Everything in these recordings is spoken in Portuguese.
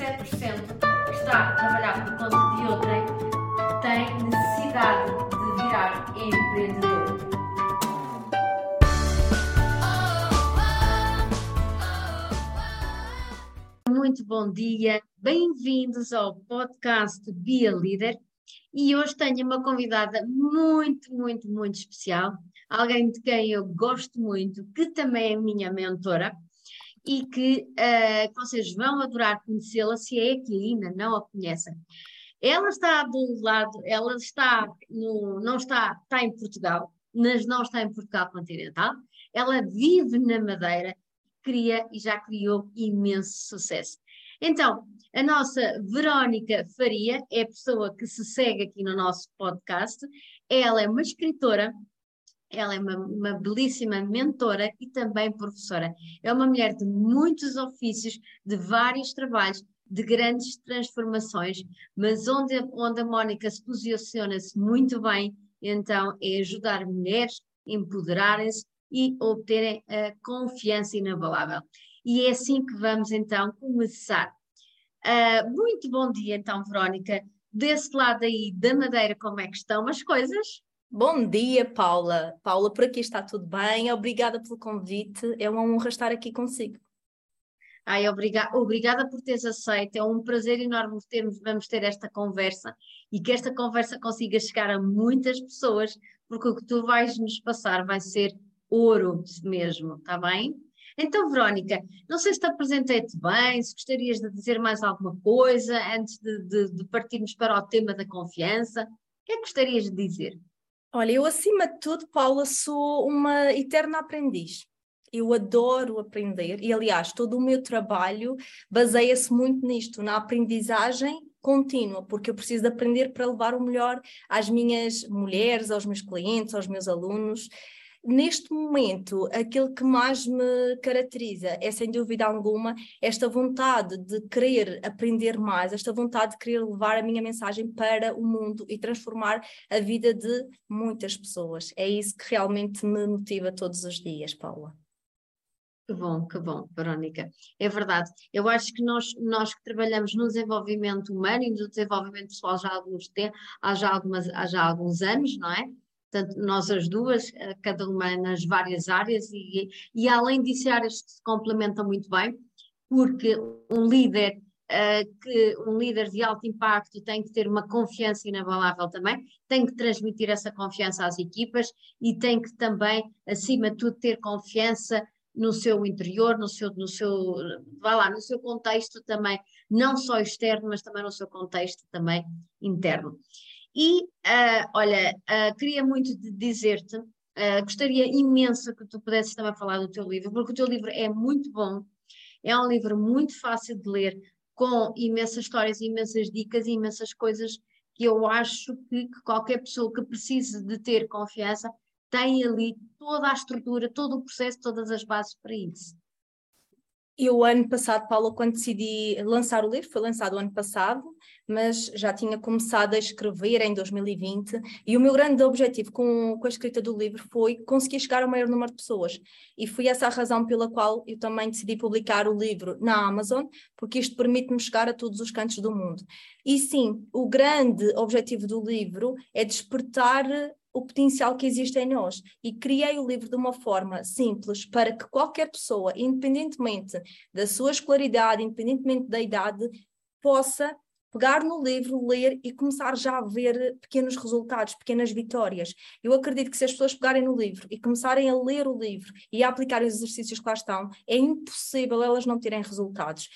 que está a trabalhar por conta de outrem tem necessidade de virar empreendedor. Muito bom dia, bem-vindos ao podcast Be a Leader. E hoje tenho uma convidada muito, muito, muito especial, alguém de quem eu gosto muito, que também é minha mentora e que uh, vocês vão adorar conhecê-la se é que ainda não a conhecem. Ela está do lado, ela está no, não está, está em Portugal, mas não está em Portugal continental. Ela vive na Madeira, cria e já criou imenso sucesso. Então, a nossa Verónica Faria é a pessoa que se segue aqui no nosso podcast. Ela é uma escritora, ela é uma, uma, belíssima mentora e também professora. É uma mulher de muitos ofícios, de vários trabalhos, de grandes transformações, mas onde, onde a Mónica se posiciona-se muito bem, então é ajudar mulheres a empoderarem-se e obterem a confiança inabalável. E é assim que vamos então começar. Uh, muito bom dia então, Verónica. Desse lado aí da Madeira, como é que estão as coisas? Bom dia, Paula. Paula, por aqui está tudo bem. Obrigada pelo convite. É uma honra estar aqui consigo. Ai, obriga obrigada por teres aceito. É um prazer enorme termos, vamos ter esta conversa e que esta conversa consiga chegar a muitas pessoas, porque o que tu vais nos passar vai ser ouro mesmo, está bem? Então, Verónica, não sei se te apresentei-te bem, se gostarias de dizer mais alguma coisa antes de, de, de partirmos para o tema da confiança. O que é que gostarias de dizer? Olha, eu acima de tudo, Paula, sou uma eterna aprendiz. Eu adoro aprender e, aliás, todo o meu trabalho baseia-se muito nisto, na aprendizagem contínua, porque eu preciso de aprender para levar o melhor às minhas mulheres, aos meus clientes, aos meus alunos. Neste momento, aquilo que mais me caracteriza é, sem dúvida alguma, esta vontade de querer aprender mais, esta vontade de querer levar a minha mensagem para o mundo e transformar a vida de muitas pessoas. É isso que realmente me motiva todos os dias, Paula. Que bom, que bom, Verónica. É verdade. Eu acho que nós, nós que trabalhamos no desenvolvimento humano e no desenvolvimento pessoal já há alguns, há já algumas, há já alguns anos, não é? Portanto, nós as duas, eh, cada uma nas várias áreas, e, e além disso, áreas que se complementam muito bem, porque um líder, uh, que, um líder de alto impacto tem que ter uma confiança inabalável também, tem que transmitir essa confiança às equipas e tem que também, acima de tudo, ter confiança no seu interior, no seu, no seu, vá lá, no seu contexto também, não só externo, mas também no seu contexto também interno. E, uh, olha, uh, queria muito dizer-te, uh, gostaria imenso que tu pudesses também falar do teu livro, porque o teu livro é muito bom, é um livro muito fácil de ler, com imensas histórias, imensas dicas imensas coisas que eu acho que, que qualquer pessoa que precise de ter confiança tem ali toda a estrutura, todo o processo, todas as bases para isso. Eu, ano passado, Paula, quando decidi lançar o livro, foi lançado ano passado, mas já tinha começado a escrever em 2020, e o meu grande objetivo com, com a escrita do livro foi conseguir chegar ao maior número de pessoas. E foi essa a razão pela qual eu também decidi publicar o livro na Amazon, porque isto permite-me chegar a todos os cantos do mundo. E sim, o grande objetivo do livro é despertar o potencial que existe em nós. E criei o livro de uma forma simples para que qualquer pessoa, independentemente da sua escolaridade, independentemente da idade, possa pegar no livro, ler e começar já a ver pequenos resultados, pequenas vitórias. Eu acredito que se as pessoas pegarem no livro e começarem a ler o livro e a aplicar os exercícios que lá estão, é impossível elas não terem resultados.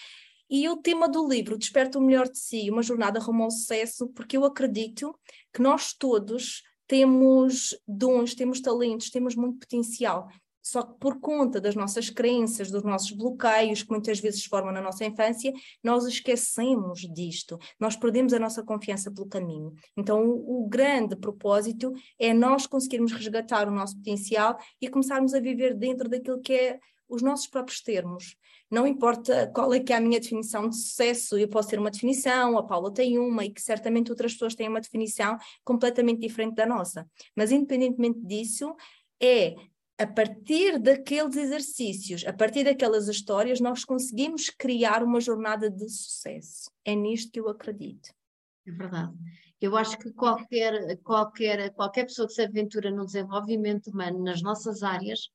E o tema do livro, Desperta o Melhor de Si, uma jornada rumo ao sucesso, porque eu acredito que nós todos temos dons, temos talentos, temos muito potencial. Só que por conta das nossas crenças, dos nossos bloqueios que muitas vezes se formam na nossa infância, nós esquecemos disto, nós perdemos a nossa confiança pelo caminho. Então, o, o grande propósito é nós conseguirmos resgatar o nosso potencial e começarmos a viver dentro daquilo que é os nossos próprios termos. Não importa qual é que é a minha definição de sucesso, eu posso ter uma definição, a Paula tem uma e que certamente outras pessoas têm uma definição completamente diferente da nossa. Mas independentemente disso, é a partir daqueles exercícios, a partir daquelas histórias, nós conseguimos criar uma jornada de sucesso. É nisto que eu acredito. É verdade. Eu acho que qualquer, qualquer, qualquer pessoa que se aventura no desenvolvimento humano nas nossas áreas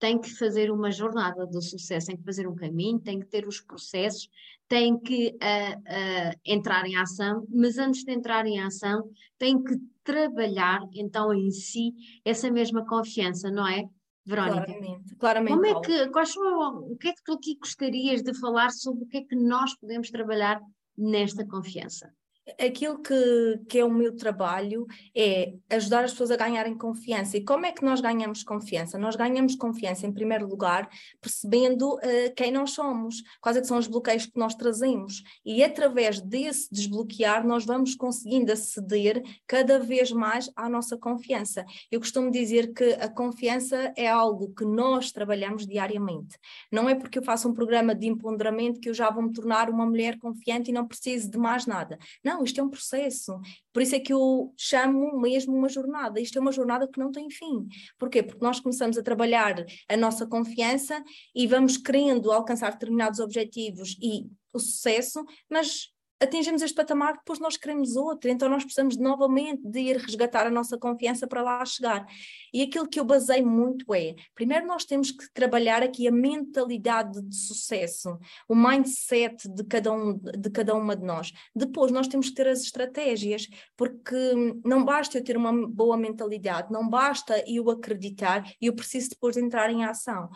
tem que fazer uma jornada do sucesso, tem que fazer um caminho, tem que ter os processos, tem que uh, uh, entrar em ação, mas antes de entrar em ação, tem que trabalhar então em si essa mesma confiança, não é? Verónica. Claramente, claramente. Como é que, quais são, o que é que tu aqui gostarias de falar sobre o que é que nós podemos trabalhar nesta confiança? Aquilo que, que é o meu trabalho é ajudar as pessoas a ganharem confiança. E como é que nós ganhamos confiança? Nós ganhamos confiança, em primeiro lugar, percebendo uh, quem nós somos, quais é são os bloqueios que nós trazemos. E através desse desbloquear, nós vamos conseguindo aceder cada vez mais à nossa confiança. Eu costumo dizer que a confiança é algo que nós trabalhamos diariamente. Não é porque eu faço um programa de empoderamento que eu já vou me tornar uma mulher confiante e não preciso de mais nada. Não, não, isto é um processo. Por isso é que eu chamo mesmo uma jornada. Isto é uma jornada que não tem fim. Porquê? Porque nós começamos a trabalhar a nossa confiança e vamos querendo alcançar determinados objetivos e o sucesso, mas atingimos este patamar, depois nós queremos outro, então nós precisamos novamente de ir resgatar a nossa confiança para lá chegar. E aquilo que eu basei muito é, primeiro nós temos que trabalhar aqui a mentalidade de sucesso, o mindset de cada, um, de cada uma de nós. Depois nós temos que ter as estratégias, porque não basta eu ter uma boa mentalidade, não basta eu acreditar, eu preciso depois entrar em ação.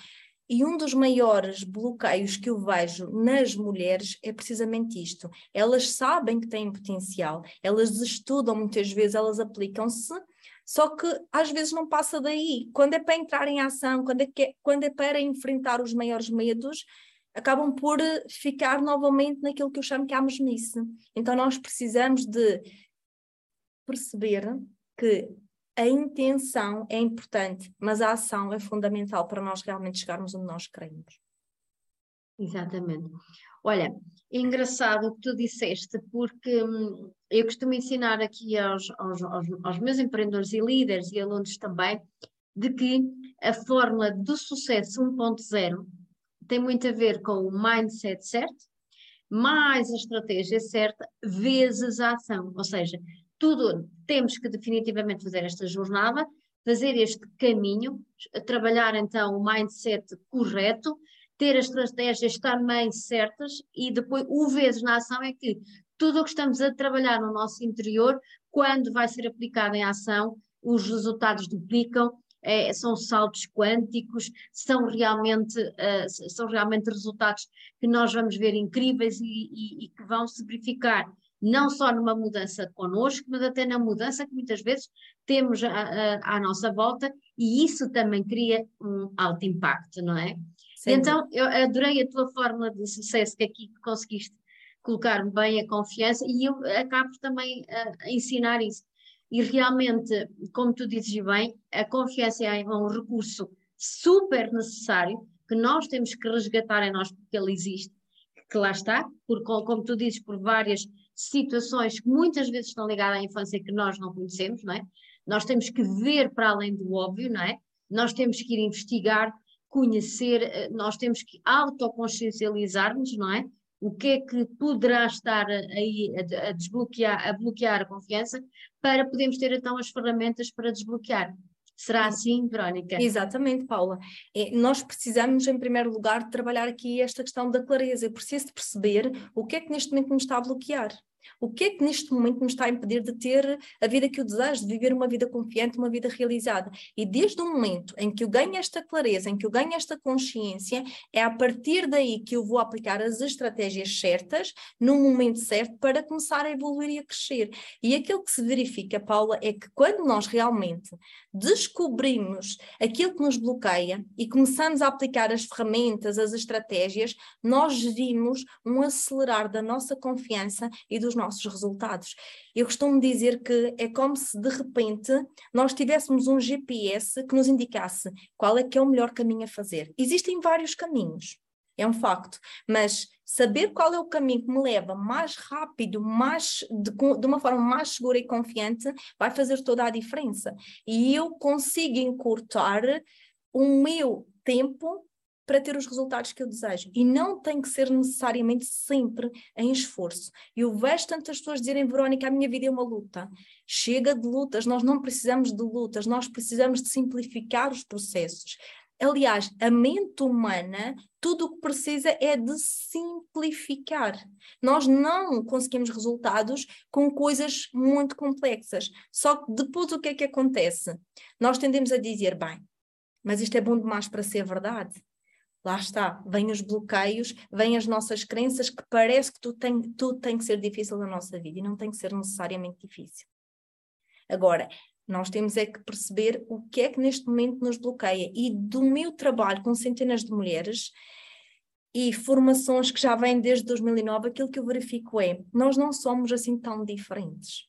E um dos maiores bloqueios que eu vejo nas mulheres é precisamente isto. Elas sabem que têm potencial, elas estudam muitas vezes, elas aplicam-se, só que às vezes não passa daí. Quando é para entrar em ação, quando é, é, quando é para enfrentar os maiores medos, acabam por ficar novamente naquilo que eu chamo que é a mesmice. Então nós precisamos de perceber que a intenção é importante, mas a ação é fundamental para nós realmente chegarmos onde nós queremos. Exatamente. Olha, é engraçado o que tu disseste, porque hum, eu costumo ensinar aqui aos, aos, aos, aos meus empreendedores e líderes e alunos também, de que a fórmula do sucesso 1.0 tem muito a ver com o mindset certo, mais a estratégia certa, vezes a ação. Ou seja, tudo, temos que definitivamente fazer esta jornada, fazer este caminho, trabalhar então o mindset correto, ter as estratégias também certas e depois o vezes na ação é que tudo o que estamos a trabalhar no nosso interior, quando vai ser aplicado em ação, os resultados duplicam, é, são saltos quânticos, são realmente, uh, são realmente resultados que nós vamos ver incríveis e, e, e que vão se verificar não só numa mudança connosco, mas até na mudança que muitas vezes temos à, à nossa volta, e isso também cria um alto impacto, não é? Sim. Então, eu adorei a tua fórmula de sucesso que aqui conseguiste colocar bem a confiança, e eu acabo também a, a ensinar isso. E realmente, como tu dizes bem, a confiança é um recurso super necessário que nós temos que resgatar em nós porque ele existe, que lá está, por, como tu dizes, por várias situações que muitas vezes estão ligadas à infância que nós não conhecemos, não é? Nós temos que ver para além do óbvio, não é? Nós temos que ir investigar, conhecer, eh, nós temos que autoconsciencializar-nos, não é? O que é que poderá estar aí a, desbloquear, a bloquear a confiança para podermos ter então as ferramentas para desbloquear. Será assim, Verónica? Exatamente, Paula. É, nós precisamos, em primeiro lugar, trabalhar aqui esta questão da clareza. Eu preciso de perceber o que é que neste momento me está a bloquear. O que é que neste momento me está a impedir de ter a vida que eu desejo, de viver uma vida confiante, uma vida realizada? E desde o momento em que eu ganho esta clareza, em que eu ganho esta consciência, é a partir daí que eu vou aplicar as estratégias certas, no momento certo, para começar a evoluir e a crescer. E aquilo que se verifica, Paula, é que quando nós realmente descobrimos aquilo que nos bloqueia e começamos a aplicar as ferramentas, as estratégias, nós vimos um acelerar da nossa confiança e dos nossos resultados. Eu costumo dizer que é como se de repente nós tivéssemos um GPS que nos indicasse qual é que é o melhor caminho a fazer. Existem vários caminhos, é um facto, mas saber qual é o caminho que me leva mais rápido, mais de, de, uma forma mais segura e confiante, vai fazer toda a diferença. E eu consigo encurtar o meu tempo para ter os resultados que eu desejo. E não tem que ser necessariamente sempre em esforço. Eu vejo tantas pessoas dizerem, Verónica, a minha vida é uma luta. Chega de lutas, nós não precisamos de lutas, nós precisamos de simplificar os processos. Aliás, a mente humana, tudo o que precisa é de simplificar. Nós não conseguimos resultados com coisas muito complexas. Só que depois o que é que acontece? Nós tendemos a dizer, bem, mas isto é bom demais para ser verdade. Lá está, vêm os bloqueios, vêm as nossas crenças que parece que tudo tem, tudo tem que ser difícil na nossa vida e não tem que ser necessariamente difícil. Agora, nós temos é que perceber o que é que neste momento nos bloqueia. E do meu trabalho com centenas de mulheres e formações que já vêm desde 2009, aquilo que eu verifico é: nós não somos assim tão diferentes.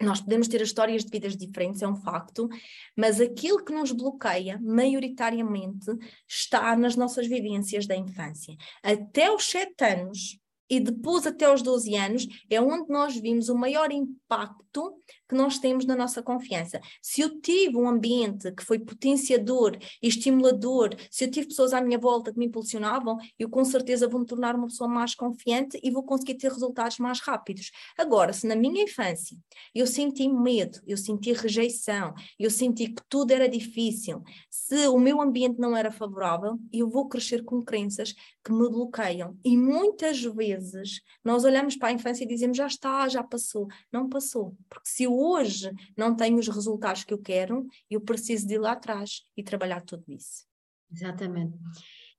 Nós podemos ter histórias de vidas diferentes, é um facto, mas aquilo que nos bloqueia, maioritariamente, está nas nossas vivências da infância. Até os sete anos, e depois até aos 12 anos é onde nós vimos o maior impacto que nós temos na nossa confiança. Se eu tive um ambiente que foi potenciador e estimulador, se eu tive pessoas à minha volta que me impulsionavam, eu com certeza vou me tornar uma pessoa mais confiante e vou conseguir ter resultados mais rápidos. Agora, se na minha infância eu senti medo, eu senti rejeição, eu senti que tudo era difícil, se o meu ambiente não era favorável, eu vou crescer com crenças que me bloqueiam. E muitas vezes nós olhamos para a infância e dizemos já está, já passou. Não passou. Porque se eu hoje não tenho os resultados que eu quero, eu preciso de ir lá atrás e trabalhar tudo isso. Exatamente.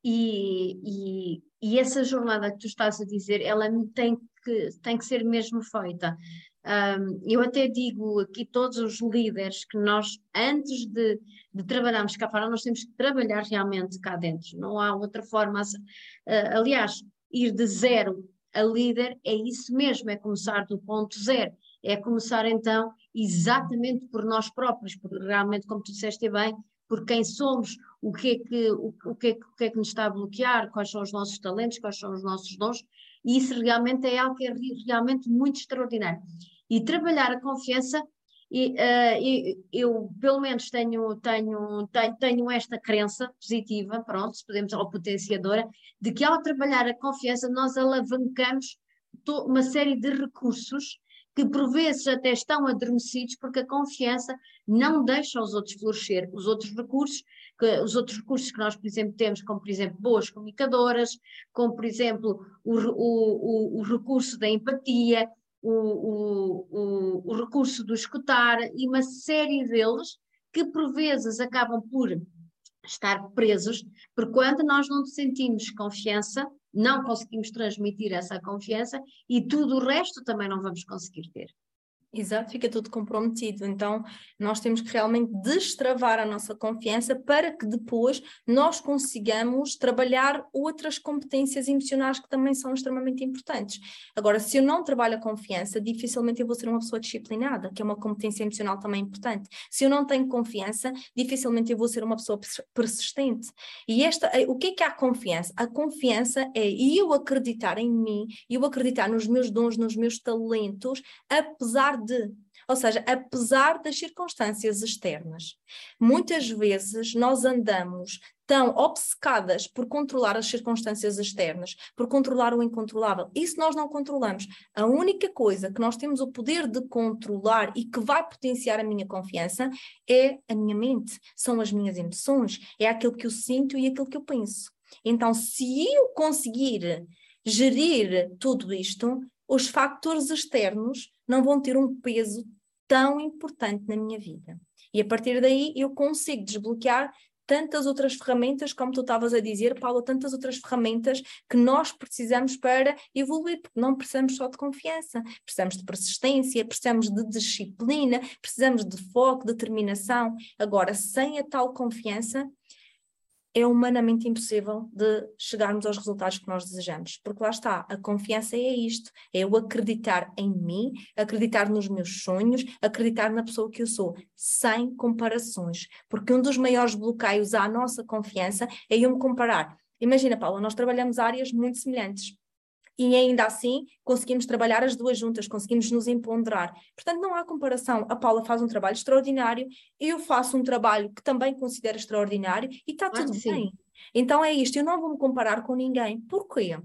E, e, e essa jornada que tu estás a dizer, ela tem que, tem que ser mesmo feita. Um, eu até digo aqui todos os líderes que nós, antes de, de trabalharmos cá fora, nós temos que trabalhar realmente cá dentro. Não há outra forma. Uh, aliás, ir de zero a líder é isso mesmo, é começar do ponto zero. É começar então exatamente por nós próprios, porque realmente, como tu disseste bem, por quem somos, o que, é que, o, o, que é, o que é que nos está a bloquear, quais são os nossos talentos, quais são os nossos dons, e isso realmente é algo que é realmente muito extraordinário. E trabalhar a confiança, e, uh, eu pelo menos tenho, tenho, tenho, tenho esta crença positiva, pronto, se podemos, ou potenciadora, de que ao trabalhar a confiança nós alavancamos uma série de recursos que por vezes até estão adormecidos porque a confiança não deixa os outros florescer. Os outros recursos, que, os outros recursos que nós, por exemplo, temos, como por exemplo boas comunicadoras, como por exemplo o, o, o, o recurso da empatia, o, o, recurso do escutar e uma série deles que por vezes acabam por estar presos, porque quando nós não sentimos confiança, não conseguimos transmitir essa confiança e tudo o resto também não vamos conseguir ter. Exato, fica tudo comprometido. Então, nós temos que realmente destravar a nossa confiança para que depois nós consigamos trabalhar outras competências emocionais que também são extremamente importantes. Agora, se eu não trabalho a confiança, dificilmente eu vou ser uma pessoa disciplinada, que é uma competência emocional também importante. Se eu não tenho confiança, dificilmente eu vou ser uma pessoa persistente. E esta, eh, o que é que é a confiança? A confiança é eu acreditar em mim, eu acreditar nos meus dons, nos meus talentos, apesar de. Ou seja, apesar das circunstâncias externas, muitas vezes nós andamos tão obcecadas por controlar as circunstâncias externas, por controlar o incontrolável. Isso nós não controlamos. A única coisa que nós temos o poder de controlar e que vai potenciar a minha confiança é a minha mente, são as minhas emoções, é aquilo que eu sinto e aquilo que eu penso. Então, se eu conseguir gerir tudo isto, os fatores externos não vão ter um peso tão importante na minha vida. E a partir daí eu consigo desbloquear tantas outras ferramentas, como tu estavas a dizer, Paula, tantas outras ferramentas que nós precisamos para evoluir, porque não precisamos só de confiança, precisamos de persistência, precisamos de disciplina, precisamos de foco, determinação. Agora, sem a tal confiança, é humanamente impossível de chegarmos aos resultados que nós desejamos. Porque lá está, a confiança é isto: é eu acreditar em mim, acreditar nos meus sonhos, acreditar na pessoa que eu sou, sem comparações. Porque um dos maiores bloqueios à nossa confiança é eu me comparar. Imagina, Paula, nós trabalhamos áreas muito semelhantes. E ainda assim conseguimos trabalhar as duas juntas, conseguimos nos empoderar. Portanto, não há comparação. A Paula faz um trabalho extraordinário, eu faço um trabalho que também considero extraordinário e está tudo bem. Então é isto, eu não vou me comparar com ninguém. Porquê?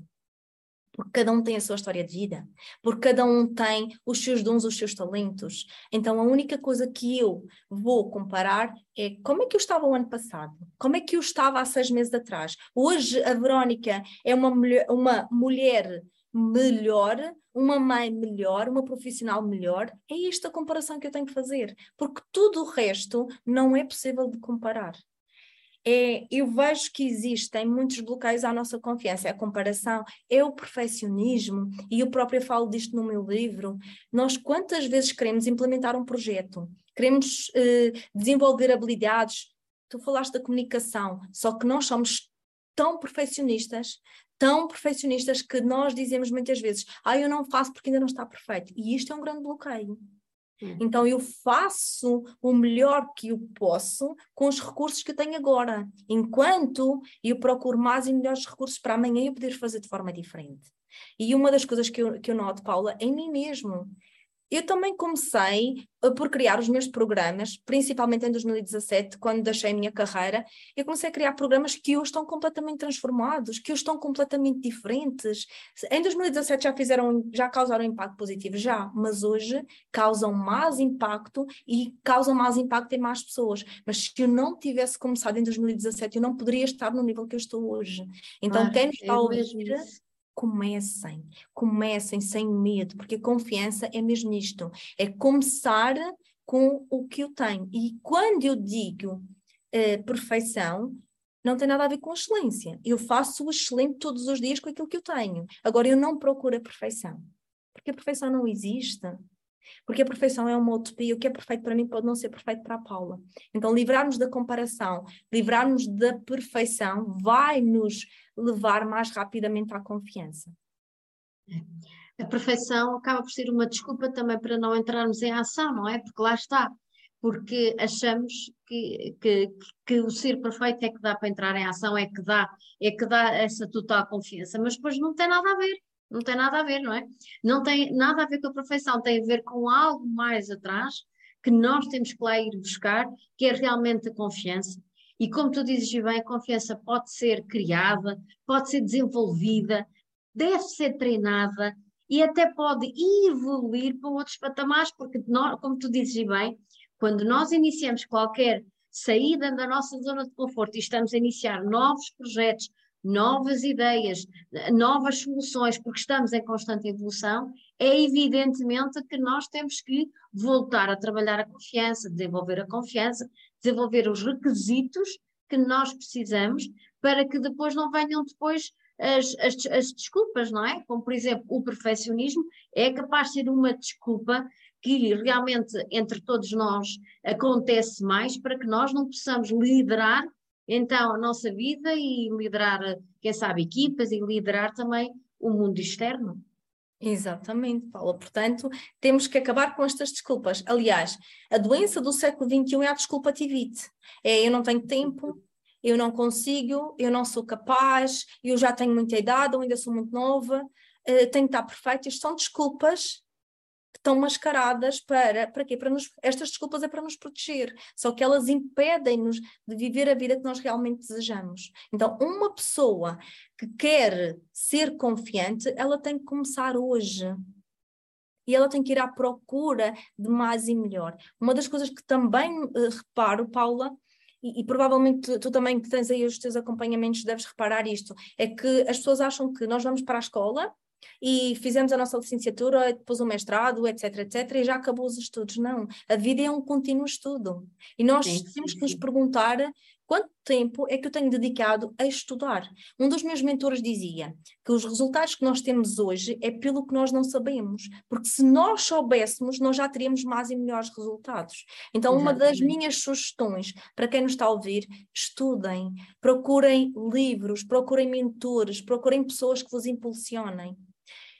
Porque cada um tem a sua história de vida, porque cada um tem os seus dons, os seus talentos. Então a única coisa que eu vou comparar é como é que eu estava o ano passado, como é que eu estava há seis meses atrás. Hoje a Verónica é uma mulher, uma mulher melhor, uma mãe melhor, uma profissional melhor. É esta a comparação que eu tenho que fazer, porque tudo o resto não é possível de comparar é, eu vejo que existem muitos bloqueios à nossa confiança, é a comparação, é o perfeccionismo, e eu própria falo disto no meu livro. Nós quantas vezes queremos implementar um projeto, queremos eh, desenvolver habilidades, tu falaste da comunicação, só que nós somos tão perfeccionistas, tão perfeccionistas que nós dizemos muitas vezes, ah, eu não faço porque ainda não está perfeito, e isto é um grande bloqueio. Hum. Então eu faço o melhor que eu posso com os recursos que tenho agora, enquanto eu procuro mais e melhores recursos para amanhã eu poder fazer de forma diferente. E uma das coisas que eu, que eu noto, Paula, é em mim mesmo. Eu também comecei por criar os meus programas, principalmente em 2017, quando deixei a minha carreira, eu comecei a criar programas que hoje estão completamente transformados, que hoje estão completamente diferentes. Em 2017 já fizeram, já causaram impacto positivo, já, mas hoje causam mais impacto e causam mais impacto em mais pessoas. Mas se eu não tivesse começado em 2017, eu não poderia estar no nível que eu estou hoje. Então, claro, quem está a ouvir comecem, comecem sem medo, porque a confiança é mesmo isto, é começar com o que eu tenho. E quando eu digo uh, perfeição, não tem nada a ver com excelência. Eu faço o excelente todos os dias com aquilo que eu tenho. Agora, eu não procuro a perfeição, porque a perfeição não existe. Porque a perfeição é uma utopia, o que é perfeito para mim pode não ser perfeito para a Paula. Então, livrarmos da comparação, livrarmos da perfeição, vai nos levar mais rapidamente à confiança. A perfeição acaba por ser uma desculpa também para não entrarmos em ação, não é? Porque lá está, porque achamos que, que, que, o ser perfeito é que dá para entrar em ação, é que dá, é que dá essa total confiança, mas depois não tem nada a ver, não tem nada a ver, não é? Não tem nada a ver com a perfeição, tem a ver com algo mais atrás que nós temos que lá ir buscar, que é realmente a confiança, e como tu dizes bem, a confiança pode ser criada, pode ser desenvolvida, deve ser treinada e até pode evoluir para outros patamares, porque, nós, como tu dizes bem, quando nós iniciamos qualquer saída da nossa zona de conforto e estamos a iniciar novos projetos, novas ideias, novas soluções, porque estamos em constante evolução, é evidentemente que nós temos que voltar a trabalhar a confiança, desenvolver a confiança, desenvolver os requisitos que nós precisamos para que depois não venham depois as, as, as desculpas, não é? Como, por exemplo, o perfeccionismo é capaz de ser uma desculpa que realmente entre todos nós acontece mais para que nós não possamos liderar então a nossa vida e liderar, quem sabe, equipas e liderar também o mundo externo. Exatamente, Paula. Portanto, temos que acabar com estas desculpas. Aliás, a doença do século XXI é a desculpa tivite. É eu não tenho tempo, eu não consigo, eu não sou capaz, eu já tenho muita idade, ou ainda sou muito nova, uh, tenho que estar perfeito. Isto são desculpas estão mascaradas para, para quê? Para nos, estas desculpas é para nos proteger, só que elas impedem-nos de viver a vida que nós realmente desejamos. Então, uma pessoa que quer ser confiante, ela tem que começar hoje. E ela tem que ir à procura de mais e melhor. Uma das coisas que também uh, reparo, Paula, e, e, provavelmente tu, tu, também que tens aí os teus acompanhamentos deves reparar isto, é que as pessoas acham que nós vamos para a escola e fizemos a nossa licenciatura, depois o mestrado, etc, etc, e já acabou os estudos. Não, a vida é um contínuo estudo. E nós sim, temos que nos perguntar quanto tempo é que eu tenho dedicado a estudar. Um dos meus mentores dizia que os resultados que nós temos hoje é pelo que nós não sabemos, porque se nós soubéssemos, nós já teríamos mais e melhores resultados. Então, Exatamente. uma das minhas sugestões para quem nos está a ouvir, estudem, procurem livros, procurem mentores, procurem pessoas que vos impulsionem.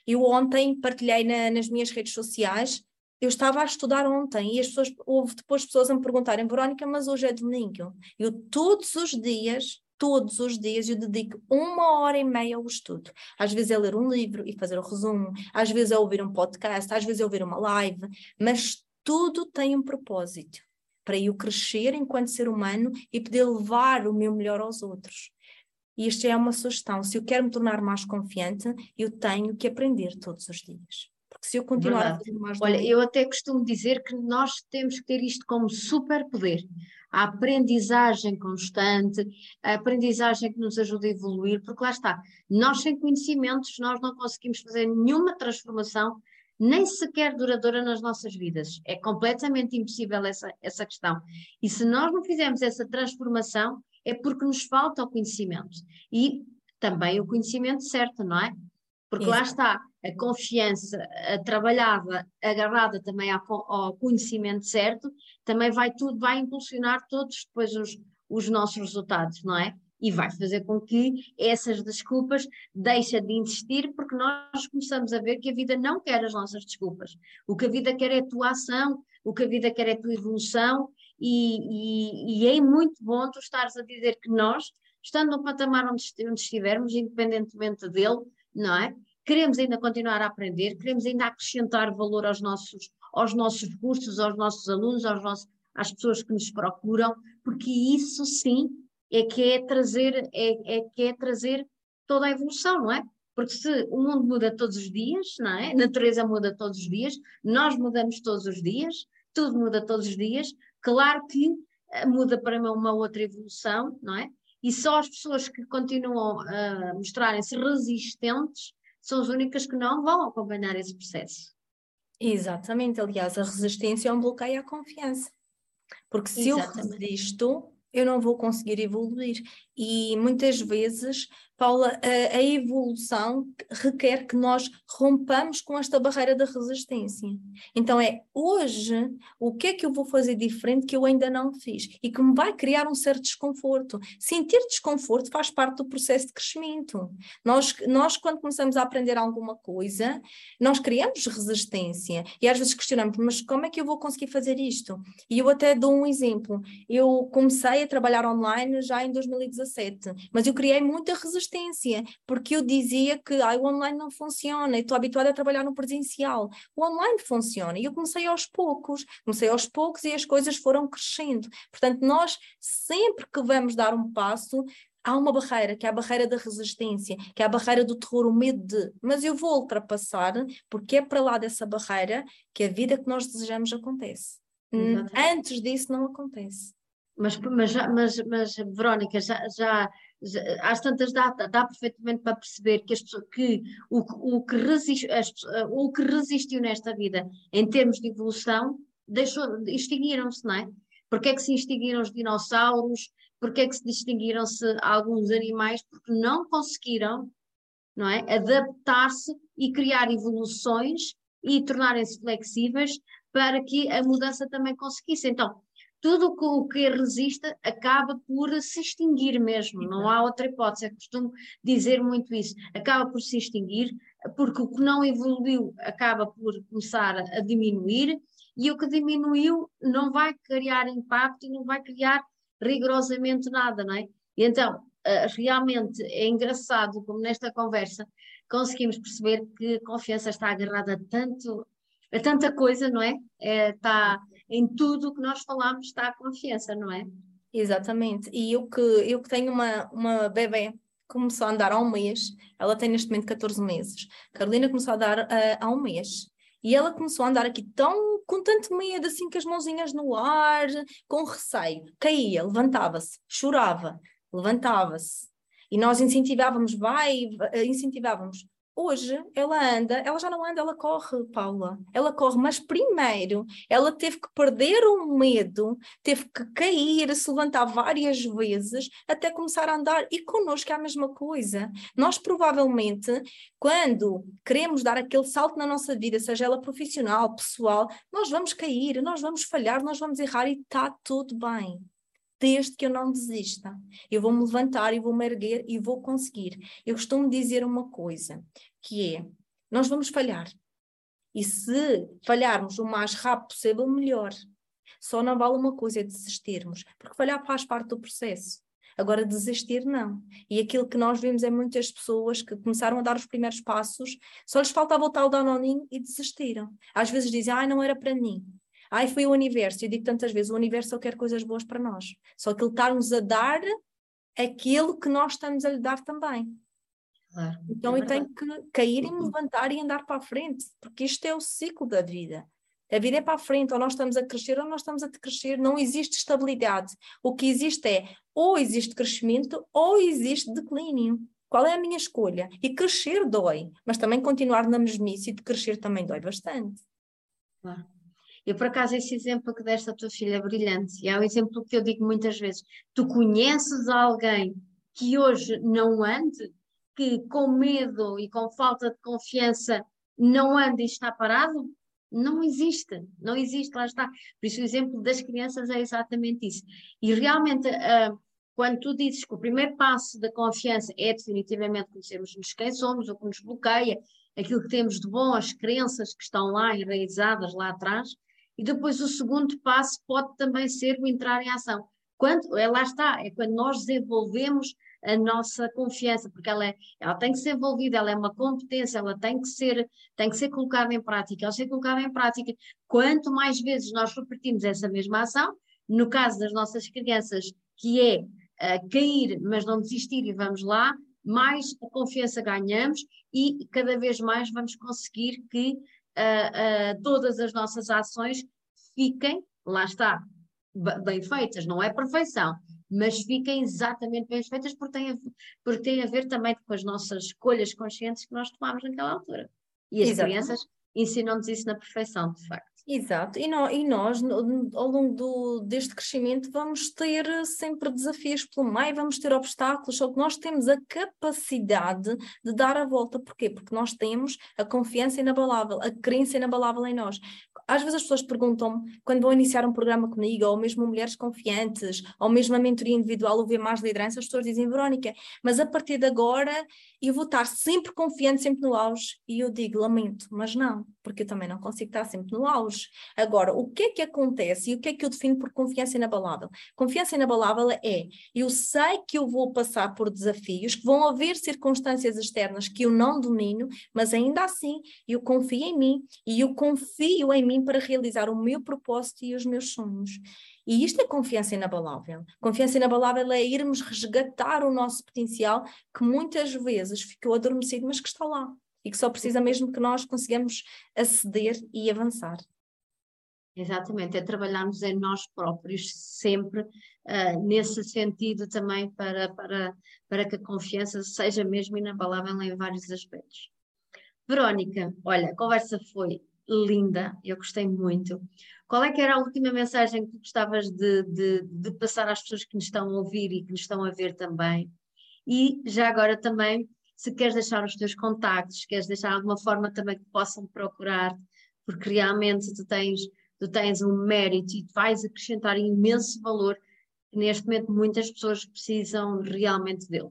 Eu ontem partilhei na, nas minhas redes sociais, eu estava a estudar ontem e as pessoas, houve depois pessoas a me perguntarem, Verónica, mas hoje é domingo. Eu todos os dias todos os dias eu dedico uma hora e meia ao estudo. Às vezes é ler um livro e fazer o resumo, às vezes é ouvir um podcast, às vezes é ouvir uma live, mas tudo tem um propósito para eu crescer enquanto ser humano e poder levar o meu melhor aos outros. E isto é uma sugestão. Se eu quero me tornar mais confiante, eu tenho que aprender todos os dias. Porque se eu continuar Verdade. a fazer mais. Olha, eu até costumo dizer que nós temos que ter isto como superpoder. A aprendizagem constante, a aprendizagem que nos ajuda a evoluir, porque lá está, nós sem conhecimentos, nós não conseguimos fazer nenhuma transformação, nem sequer duradoura nas nossas vidas. É completamente impossível essa, essa questão. E se nós não fizermos essa transformação, é porque nos falta o conhecimento. E também o conhecimento certo, não é? Porque Isso. lá está, a confiança a trabalhada, agarrada também ao, ao, conhecimento certo, também vai tudo, vai impulsionar todos depois os, os nossos resultados, não é? E vai fazer com que essas desculpas deixem de insistir, porque nós começamos a ver que a vida não quer as nossas desculpas. O que a vida quer é a tua ação, o que a vida quer é a tua evolução, e, e, e é muito bom tu estares a dizer que nós, estando no patamar onde, onde estivermos, independentemente dele, não é? Queremos ainda continuar a aprender, queremos ainda acrescentar valor aos nossos, aos nossos cursos, aos nossos alunos, aos nossos, às pessoas que nos procuram, porque isso sim é que é trazer, é, é que é trazer toda a evolução, não é? Porque se o mundo muda todos os dias, não é? A natureza muda todos os dias, nós mudamos todos os dias, tudo muda todos os dias, Claro que eh, muda para uma outra evolução, não é? E só as pessoas que continuam a mostrarem-se resistentes são as únicas que não vão acompanhar esse processo. Exatamente, aliás, a resistência é um bloqueio à confiança. Porque se Exatamente. eu resisto, eu não vou conseguir evoluir. E muitas vezes Paula, a, a, evolução requer que nós rompamos com esta barreira da resistência. Então é hoje o que é que eu vou fazer diferente que eu ainda não fiz e que me vai criar um certo desconforto. Sentir desconforto faz parte do processo de crescimento. Nós, nós quando começamos a aprender alguma coisa, nós criamos resistência e às vezes questionamos, mas como é que eu vou conseguir fazer isto? E eu até dou um exemplo. Eu comecei a trabalhar online já em 2017, mas eu criei muita resistência resistência, porque eu dizia que ah, o online não funciona, estou habituada a trabalhar no presencial. O online funciona. E eu comecei aos poucos, comecei aos poucos e as coisas foram crescendo. Portanto, nós sempre que vamos dar um passo, há uma barreira, que é a barreira da resistência, que é a barreira do terror, o medo de, mas eu vou ultrapassar, porque é para lá dessa barreira que a vida que nós desejamos acontece. Exatamente. Antes disso não acontece. Mas, mas, mas, mas Verónica, já, já, já, às tantas dá, dá perfeitamente para perceber que, as que o, o, que o que resistiu nesta vida em termos de evolução extinguiram-se, não é? Porque é que se extinguiram os dinossauros? Porque é que se extinguiram-se alguns animais? Porque não conseguiram não é? adaptar-se e criar evoluções e tornarem-se flexíveis para que a mudança também conseguisse. Então, tudo o que resiste acaba por se extinguir mesmo, não há outra hipótese. Eu costumo dizer muito isso, acaba por se extinguir, porque o que não evoluiu acaba por começar a diminuir e o que diminuiu não vai criar impacto e não vai criar rigorosamente nada, não é? E então, eh, realmente é engraçado como nesta conversa conseguimos perceber que a confiança está agarrada a tanto a tanta coisa, não é? é está em tudo o que nós falamos está a confiança, não é? Exatamente. E eu que, eu que tenho uma, uma bebê começou a andar há um mês, ela tem neste momento 14 meses. Carolina começou a andar uh, há um mês. E ela começou a andar aqui tão com tanto medo, assim, com as mãozinhas no ar, com receio. Caía, levantava-se, chorava, levantava-se. E nós incentivávamos, vai, incentivávamos, Hoje ela anda, ela já não anda, ela corre, Paula. Ela corre, mas primeiro ela teve que perder o medo, teve que cair, se levantar várias vezes até começar a andar. E connosco é a mesma coisa. Nós provavelmente, quando queremos dar aquele salto na nossa vida, seja ela profissional, pessoal, nós vamos cair, nós vamos falhar, nós vamos errar e está tudo bem desde que eu não desista. Eu vou me levantar e vou me erguer e vou conseguir. Eu costumo dizer uma coisa, que é, nós vamos falhar. E se falharmos o mais rápido possível, melhor. Só não vale uma coisa é desistirmos, porque falhar faz parte do processo. Agora, desistir, não. E aquilo que nós vimos é muitas pessoas que começaram a dar os primeiros passos, só lhes faltava o tal danoninho e desistiram. Às vezes dizem, ai, não era para mim. Ai, foi o universo. Eu digo tantas vezes, o universo só quer coisas boas para nós. Só que ele está-nos a dar aquilo que nós estamos a lhe dar também. Claro, então é eu tenho que cair e me levantar e andar para a frente, porque isto é o ciclo da vida. A vida é para a frente, ou nós estamos a crescer ou nós estamos a crescer, não existe estabilidade. O que existe é ou existe crescimento ou existe declínio. Qual é a minha escolha? E crescer dói, mas também continuar na mesmice de crescer também dói bastante. Claro. Eu, por acaso, esse exemplo que deste à tua filha é brilhante, e é um exemplo que eu digo muitas vezes. Tu conheces alguém que hoje não ande, que com medo e com falta de confiança não anda e está parado? Não existe, não existe, lá está. Por isso o exemplo das crianças é exatamente isso. E realmente, uh, quando tu dizes que o primeiro passo da confiança é definitivamente conhecermos quem somos, o que nos bloqueia, aquilo que temos de bom, as crenças que estão lá enraizadas lá atrás, e depois o segundo passo pode também ser o entrar em ação. Quando, é, lá está, é quando nós desenvolvemos a nossa confiança, porque ela, é, ela tem que ser envolvida, ela é uma competência, ela tem que ser, tem que ser colocada em prática. Ao ser colocada em prática, quanto mais vezes nós repetimos essa mesma ação, no caso das nossas crianças, que é uh, cair, mas não desistir e vamos lá, mais a confiança ganhamos e cada vez mais vamos conseguir que uh, uh, todas as nossas ações fiquem, lá está, bem feitas, não é perfeição, mas fiquem exatamente bem feitas porque tem, a, porque tem a ver também com as nossas escolhas conscientes que nós tomamos naquela altura. E as Exatamente. crianças ensinam-nos isso na perfeição, de facto. Exato, e, no, e nós no, ao longo do, deste crescimento vamos ter sempre desafios pelo meio, vamos ter obstáculos, só que nós temos a capacidade de dar a volta. Porquê? Porque nós temos a confiança inabalável, a crença inabalável em nós às vezes as pessoas perguntam-me, quando vão iniciar um programa comigo, ou mesmo mulheres confiantes, ou mesmo a mentoria individual, ou ver mais liderança, as pessoas dizem, Verónica, mas a partir de agora eu vou estar sempre confiante, sempre no auge. E eu digo, lamento, mas não, porque eu também não consigo estar sempre no auge. Agora, o que é que acontece e o que é que eu defino por confiança inabalável? Confiança inabalável é, eu sei que eu vou passar por desafios, que vão haver circunstâncias externas que eu não domino, mas ainda assim eu confio em mim e eu confio em mim mim para realizar o meu propósito e os meus sonhos. E isto é confiança inabalável. Confiança inabalável é irmos resgatar o nosso potencial que muitas vezes ficou adormecido, mas que está lá. E que só precisa mesmo que nós consigamos aceder e avançar. Exatamente, é trabalharmos em nós próprios sempre uh, nesse sentido também para, para, para que a confiança seja mesmo inabalável em vários aspectos. Verónica, olha, a conversa foi linda, eu gostei muito. Qual é que era a última mensagem que gostavas de, de, de, passar às pessoas que nos estão a ouvir e que nos estão a ver também? E já agora também, se queres deixar os teus contactos, queres deixar alguma forma também que possam procurar, porque realmente tu tens, tu tens um mérito e vais acrescentar imenso valor neste momento muitas pessoas precisam realmente dele.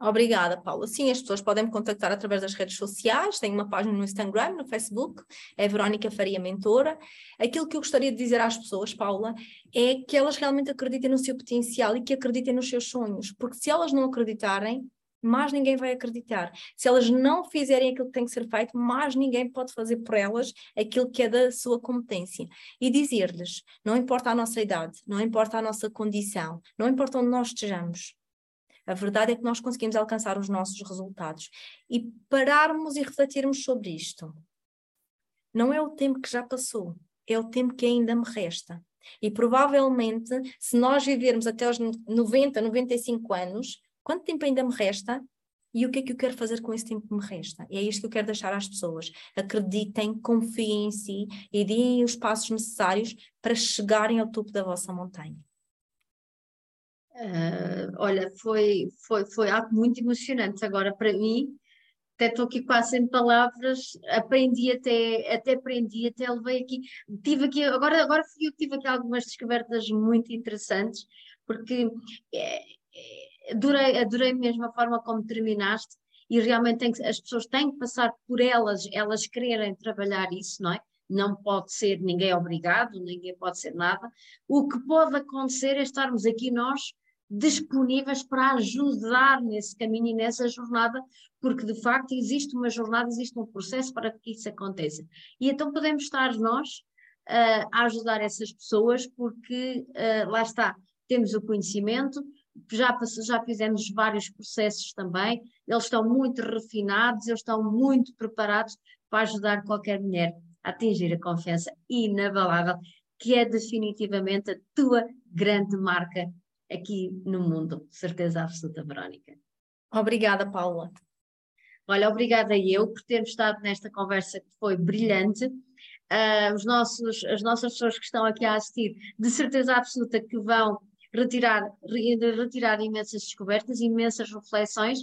Obrigada, Paula. Sim, as pessoas podem me contactar através das redes sociais, tenho uma página no Instagram, no Facebook, é Verónica Faria Mentora. Aquilo que eu gostaria de dizer às pessoas, Paula, é que elas realmente acreditem no seu potencial e que acreditem nos seus sonhos, porque se elas não acreditarem, mais ninguém vai acreditar. Se elas não fizerem aquilo que tem que ser feito, mais ninguém pode fazer por elas aquilo que é da sua competência. E dizer-lhes: não importa a nossa idade, não importa a nossa condição, não importa onde nós estejamos, a verdade é que nós conseguimos alcançar os nossos resultados. E pararmos e refletirmos sobre isto. Não é o tempo que já passou, é o tempo que ainda me resta. E provavelmente, se nós vivermos até aos 90, 95 anos, quanto tempo ainda me resta? E o que é que eu quero fazer com esse tempo que me resta? E é isto que eu quero deixar às pessoas. Acreditem, confiem em si e deem os passos necessários para chegarem ao topo da vossa montanha. Uh, olha, foi, foi, foi algo muito emocionante agora para mim. Até estou aqui quase sem palavras, aprendi até, até aprendi, até levei aqui, tive aqui, agora, agora fui eu que tive aqui algumas descobertas muito interessantes, porque é, é, adorei, adorei mesmo a forma como terminaste e realmente tem que, as pessoas têm que passar por elas, elas quererem trabalhar isso, não é? Não pode ser ninguém obrigado, ninguém pode ser nada. O que pode acontecer é estarmos aqui nós disponíveis para ajudar nesse caminho e nessa jornada, porque de facto existe uma jornada, existe um processo para que isso aconteça. E então podemos estar nós uh, a ajudar essas pessoas, porque uh, lá está, temos o conhecimento, já, já fizemos vários processos também, eles estão muito refinados, eles estão muito preparados para ajudar qualquer mulher a atingir a confiança inabalável, que é definitivamente a tua grande marca aqui no mundo, certeza absoluta, Verónica. Obrigada, Paula. Olha, obrigada eu por termos estado nesta conversa que foi brilhante. Uh, os nossos, as nossas pessoas que estão aqui a assistir, de certeza absoluta que vão retirar, retirar imensas descobertas, imensas reflexões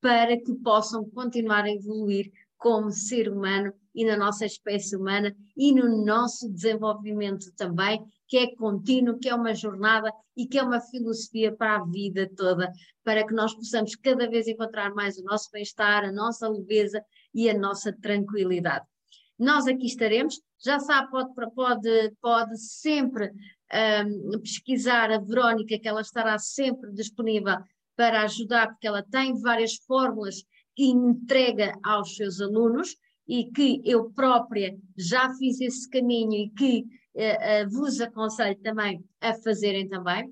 para que possam continuar a evoluir como ser humano e na nossa espécie humana e no nosso desenvolvimento também, que é contínuo, que é uma jornada e que é uma filosofia para a vida toda, para que nós possamos cada vez encontrar mais o nosso bem-estar, a nossa leveza e a nossa tranquilidade. Nós aqui estaremos, já sabe, pode, pode, pode sempre um, pesquisar a Verónica, que ela estará sempre disponível para ajudar, porque ela tem várias fórmulas que entrega aos seus alunos e que eu própria já fiz esse caminho e que uh, uh, vos aconselho também a fazerem também.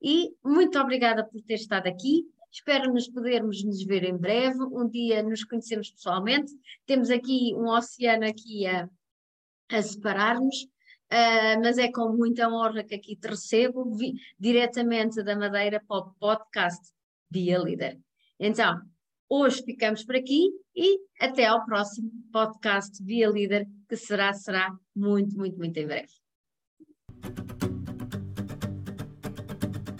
E muito obrigada por ter estado aqui. Espero nos podermos nos ver em breve. Um dia nos conhecemos pessoalmente. Temos aqui um oceano aqui a, a separar-nos. Uh, mas é com muita honra que aqui te recebo vi, diretamente da Madeira para o podcast Via Líder. Então, hoje ficamos por aqui e até ao próximo podcast Via Líder, que será, será muito, muito, muito em breve.